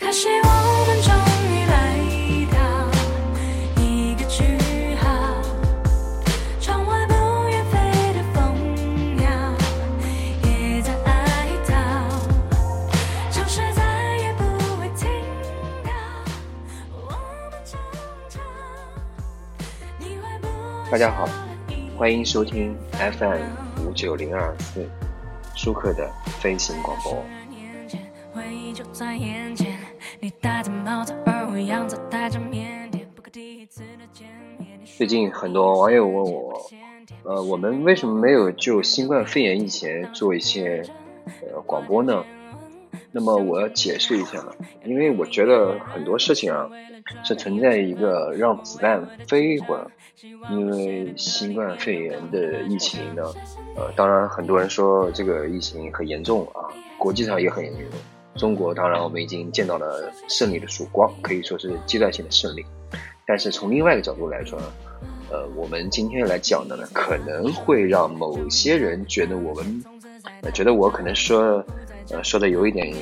可惜我们终于来到一个句号，窗外不愿飞的蜂鸟也在哀悼，城市再也不会听到。我们争吵，你会不会大家好，欢迎收听 FM 五九零二四舒克的飞行广播。年前，回忆就在眼前，你戴着帽子，而我样子带着腼腆，不可第一次的见面。最近很多网友问我，呃，我们为什么没有就新冠肺炎疫情做一些呃广播呢？那么我要解释一下，因为我觉得很多事情啊是存在一个让子弹飞一会儿，因为新冠肺炎的疫情呢，呃，当然很多人说这个疫情很严重啊，国际上也很严重。中国当然我们已经见到了胜利的曙光，可以说是阶段性的胜利。但是从另外一个角度来说呢，呃，我们今天来讲的呢，可能会让某些人觉得我们，觉得我可能说，呃，说的有一点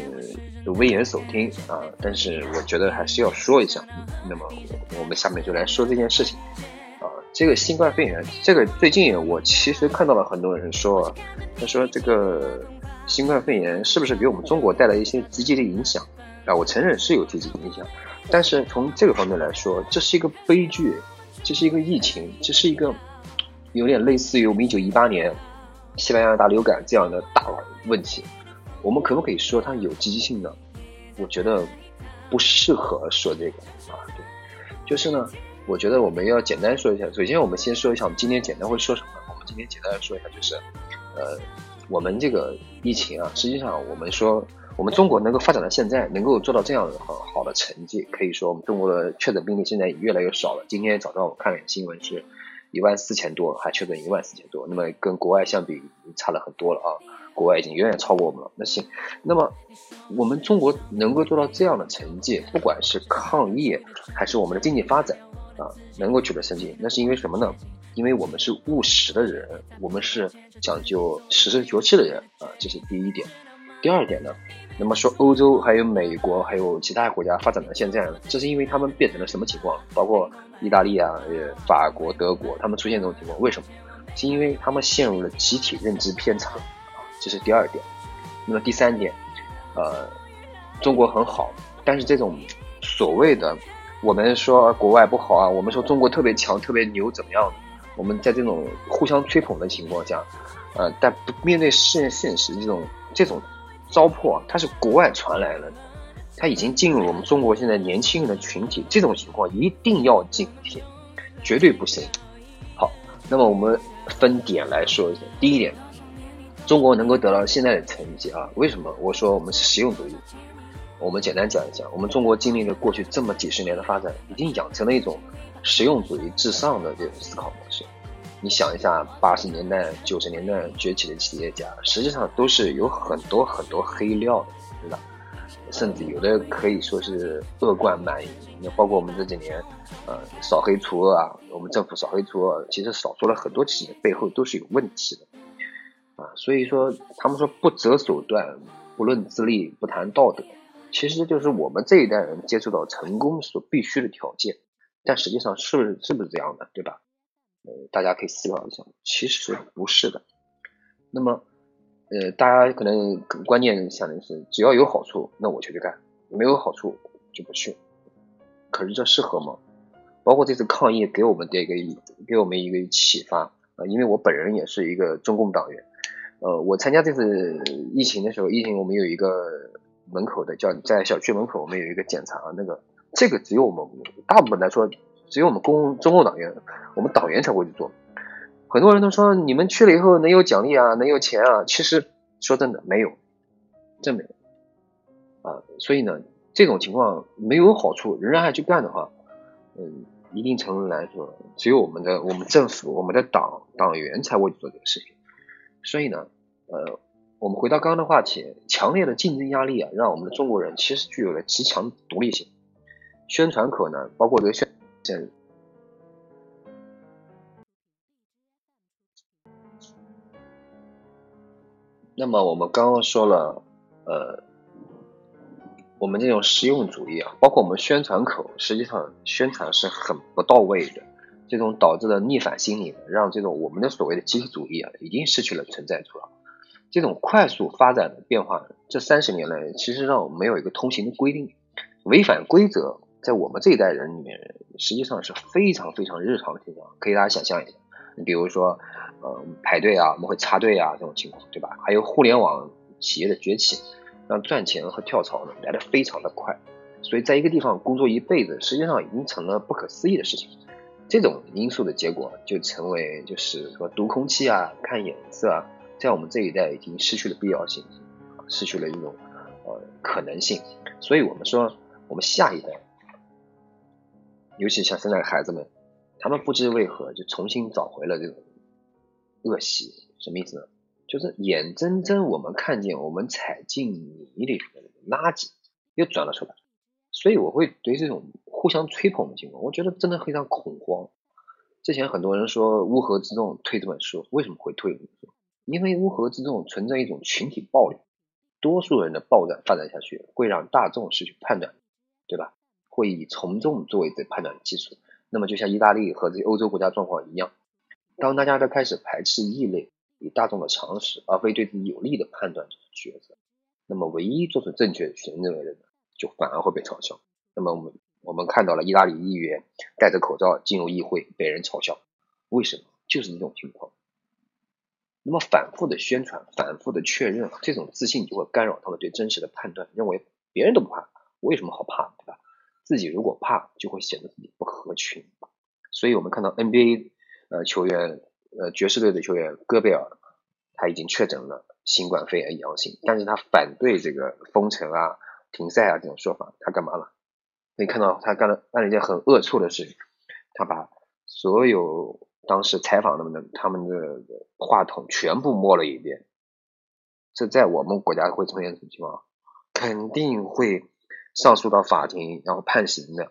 危言耸听啊，但是我觉得还是要说一下。那么我们下面就来说这件事情啊，这个新冠肺炎，这个最近我其实看到了很多人说，他说这个新冠肺炎是不是给我们中国带来一些积极的影响啊？我承认是有积极影响。但是从这个方面来说，这是一个悲剧，这是一个疫情，这是一个有点类似于我们一九一八年西班牙大流感这样的大问题。我们可不可以说它有积极性呢？我觉得不适合说这个啊。对，就是呢，我觉得我们要简单说一下。首先，我们先说一下我们今天简单会说什么。我们今天简单的说一下，就是呃，我们这个疫情啊，实际上我们说。我们中国能够发展到现在，能够做到这样的很好的成绩，可以说我们中国的确诊病例现在也越来越少了。今天早上我看了新闻，是一万四千多，还确诊一万四千多，那么跟国外相比差了很多了啊！国外已经远远超过我们了。那行，那么我们中国能够做到这样的成绩，不管是抗疫还是我们的经济发展啊，能够取得成绩，那是因为什么呢？因为我们是务实的人，我们是讲究实事求是的人啊，这是第一点。第二点呢？那么说，欧洲还有美国，还有其他国家发展到现在，这是因为他们变成了什么情况？包括意大利啊、法国、德国，他们出现这种情况，为什么？是因为他们陷入了集体认知偏差啊，这是第二点。那么第三点，呃，中国很好，但是这种所谓的我们说国外不好啊，我们说中国特别强、特别牛，怎么样？我们在这种互相吹捧的情况下，呃，但不面对现现实这种这种。糟粕，它是国外传来的，它已经进入我们中国现在年轻人的群体，这种情况一定要警惕，绝对不行。好，那么我们分点来说一下。第一点，中国能够得到现在的成绩啊，为什么？我说我们是实用主义。我们简单讲一讲，我们中国经历了过去这么几十年的发展，已经养成了一种实用主义至上的这种思考模式。你想一下，八十年代、九十年代崛起的企业家，实际上都是有很多很多黑料的，对吧？甚至有的可以说是恶贯满盈。那包括我们这几年，呃，扫黑除恶啊，我们政府扫黑除恶，其实扫出了很多企业，背后都是有问题的，啊，所以说他们说不择手段，不论资历，不谈道德，其实就是我们这一代人接触到成功所必须的条件。但实际上是不是是不是这样的，对吧？呃，大家可以思考一下，其实不是的。那么，呃，大家可能关键想的是，只要有好处，那我就去干；没有好处就不去。可是这适合吗？包括这次抗疫给我们的一个给我们一个启发啊，因为我本人也是一个中共党员。呃，我参加这次疫情的时候，疫情我们有一个门口的叫你在小区门口，我们有一个检查，那个这个只有我们大部分来说。只有我们公中共党员，我们党员才会去做。很多人都说你们去了以后能有奖励啊，能有钱啊。其实说真的没有，真没有啊。所以呢，这种情况没有好处，仍然还去干的话，嗯，一定程度来说，只有我们的我们政府、我们的党党员才会去做这个事情。所以呢，呃，我们回到刚刚的话题，强烈的竞争压力啊，让我们的中国人其实具有了极强独立性。宣传口呢，包括这个宣传。那么我们刚刚说了，呃，我们这种实用主义啊，包括我们宣传口，实际上宣传是很不到位的，这种导致了逆反心理，让这种我们的所谓的集体主义啊，已经失去了存在处了。这种快速发展的变化，这三十年来，其实让我们没有一个通行的规定，违反规则，在我们这一代人里面，实际上是非常非常日常的情况，可以大家想象一下。你比如说，呃，排队啊，我们会插队啊，这种情况，对吧？还有互联网企业的崛起，让赚钱和跳槽呢来的非常的快，所以在一个地方工作一辈子，实际上已经成了不可思议的事情。这种因素的结果，就成为就是说读空气啊，看眼色啊。在我们这一代已经失去了必要性，失去了一种呃可能性，所以我们说我们下一代，尤其像现在的孩子们，他们不知为何就重新找回了这种恶习，什么意思呢？就是眼睁睁我们看见我们踩进泥里的垃圾又转了出来，所以我会对这种互相吹捧的情况，我觉得真的非常恐慌。之前很多人说乌合之众推这本书，为什么会推？因为乌合之众存在一种群体暴力，多数人的暴乱发展下去，会让大众失去判断，对吧？会以从众作为这判断的基础。那么就像意大利和这些欧洲国家状况一样，当大家都开始排斥异类，以大众的常识而非对自己有利的判断做出抉择，那么唯一做出正确选择的人呢，就反而会被嘲笑。那么我们我们看到了意大利议员戴着口罩进入议会被人嘲笑，为什么？就是这种情况。那么反复的宣传，反复的确认，这种自信就会干扰他们对真实的判断，认为别人都不怕，为什么好怕的，对吧？自己如果怕，就会显得自己不合群。所以我们看到 NBA 呃球员，呃爵士队的球员戈贝尔，他已经确诊了新冠肺炎阳性，但是他反对这个封城啊、停赛啊这种说法，他干嘛了？可以看到他干了干了一件很恶臭的事情，他把所有。当时采访他们的他们的话筒全部摸了一遍，这在我们国家会出现什么情况？肯定会上诉到法庭，然后判刑的。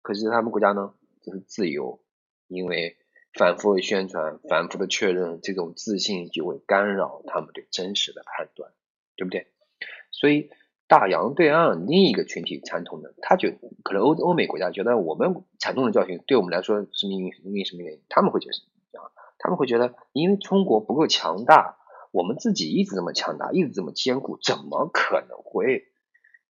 可是他们国家呢，这是自由，因为反复的宣传、反复的确认，这种自信就会干扰他们对真实的判断，对不对？所以。大洋对岸另一个群体惨痛的，他觉可能欧欧美国家觉得我们惨痛的教训对我们来说是因为因为什么原因？他们会觉得啊，他们会觉得因为中国不够强大，我们自己一直这么强大，一直这么坚固，怎么可能会？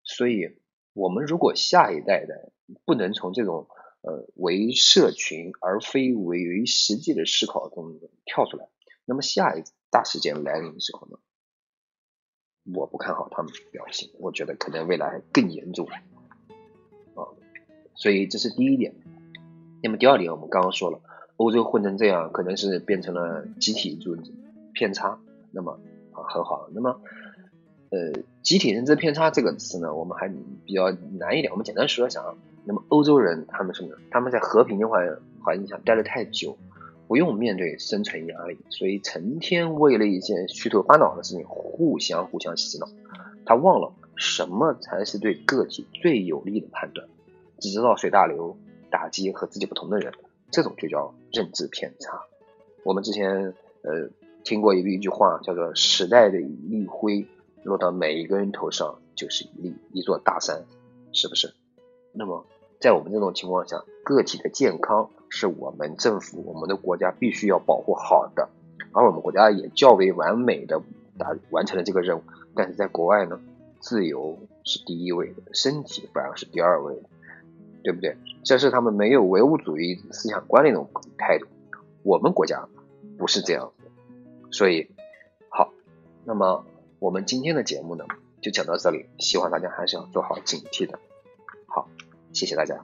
所以，我们如果下一代的不能从这种呃为社群而非为为实际的思考中跳出来，那么下一大事件来临的时候呢？我不看好他们表现，我觉得可能未来更严重啊，所以这是第一点。那么第二点，我们刚刚说了，欧洲混成这样，可能是变成了集体认知偏差。那么啊，很好。那么呃，集体认知偏差这个词呢，我们还比较难一点。我们简单说一下啊。那么欧洲人他们什么？他们在和平的环环境下待得太久。不用面对生存压力，所以成天为了一件虚头巴脑的事情互相互相洗脑。他忘了什么才是对个体最有利的判断，只知道随大流打击和自己不同的人，这种就叫认知偏差。我们之前呃听过一一句话，叫做“时代的一粒灰落到每一个人头上就是一粒一座大山”，是不是？那么。在我们这种情况下，个体的健康是我们政府、我们的国家必须要保护好的，而我们国家也较为完美的达完成了这个任务。但是在国外呢，自由是第一位的，身体反而是第二位的，对不对？这是他们没有唯物主义思想观的一种态度。我们国家不是这样的，所以好，那么我们今天的节目呢，就讲到这里，希望大家还是要做好警惕的。好。谢谢大家。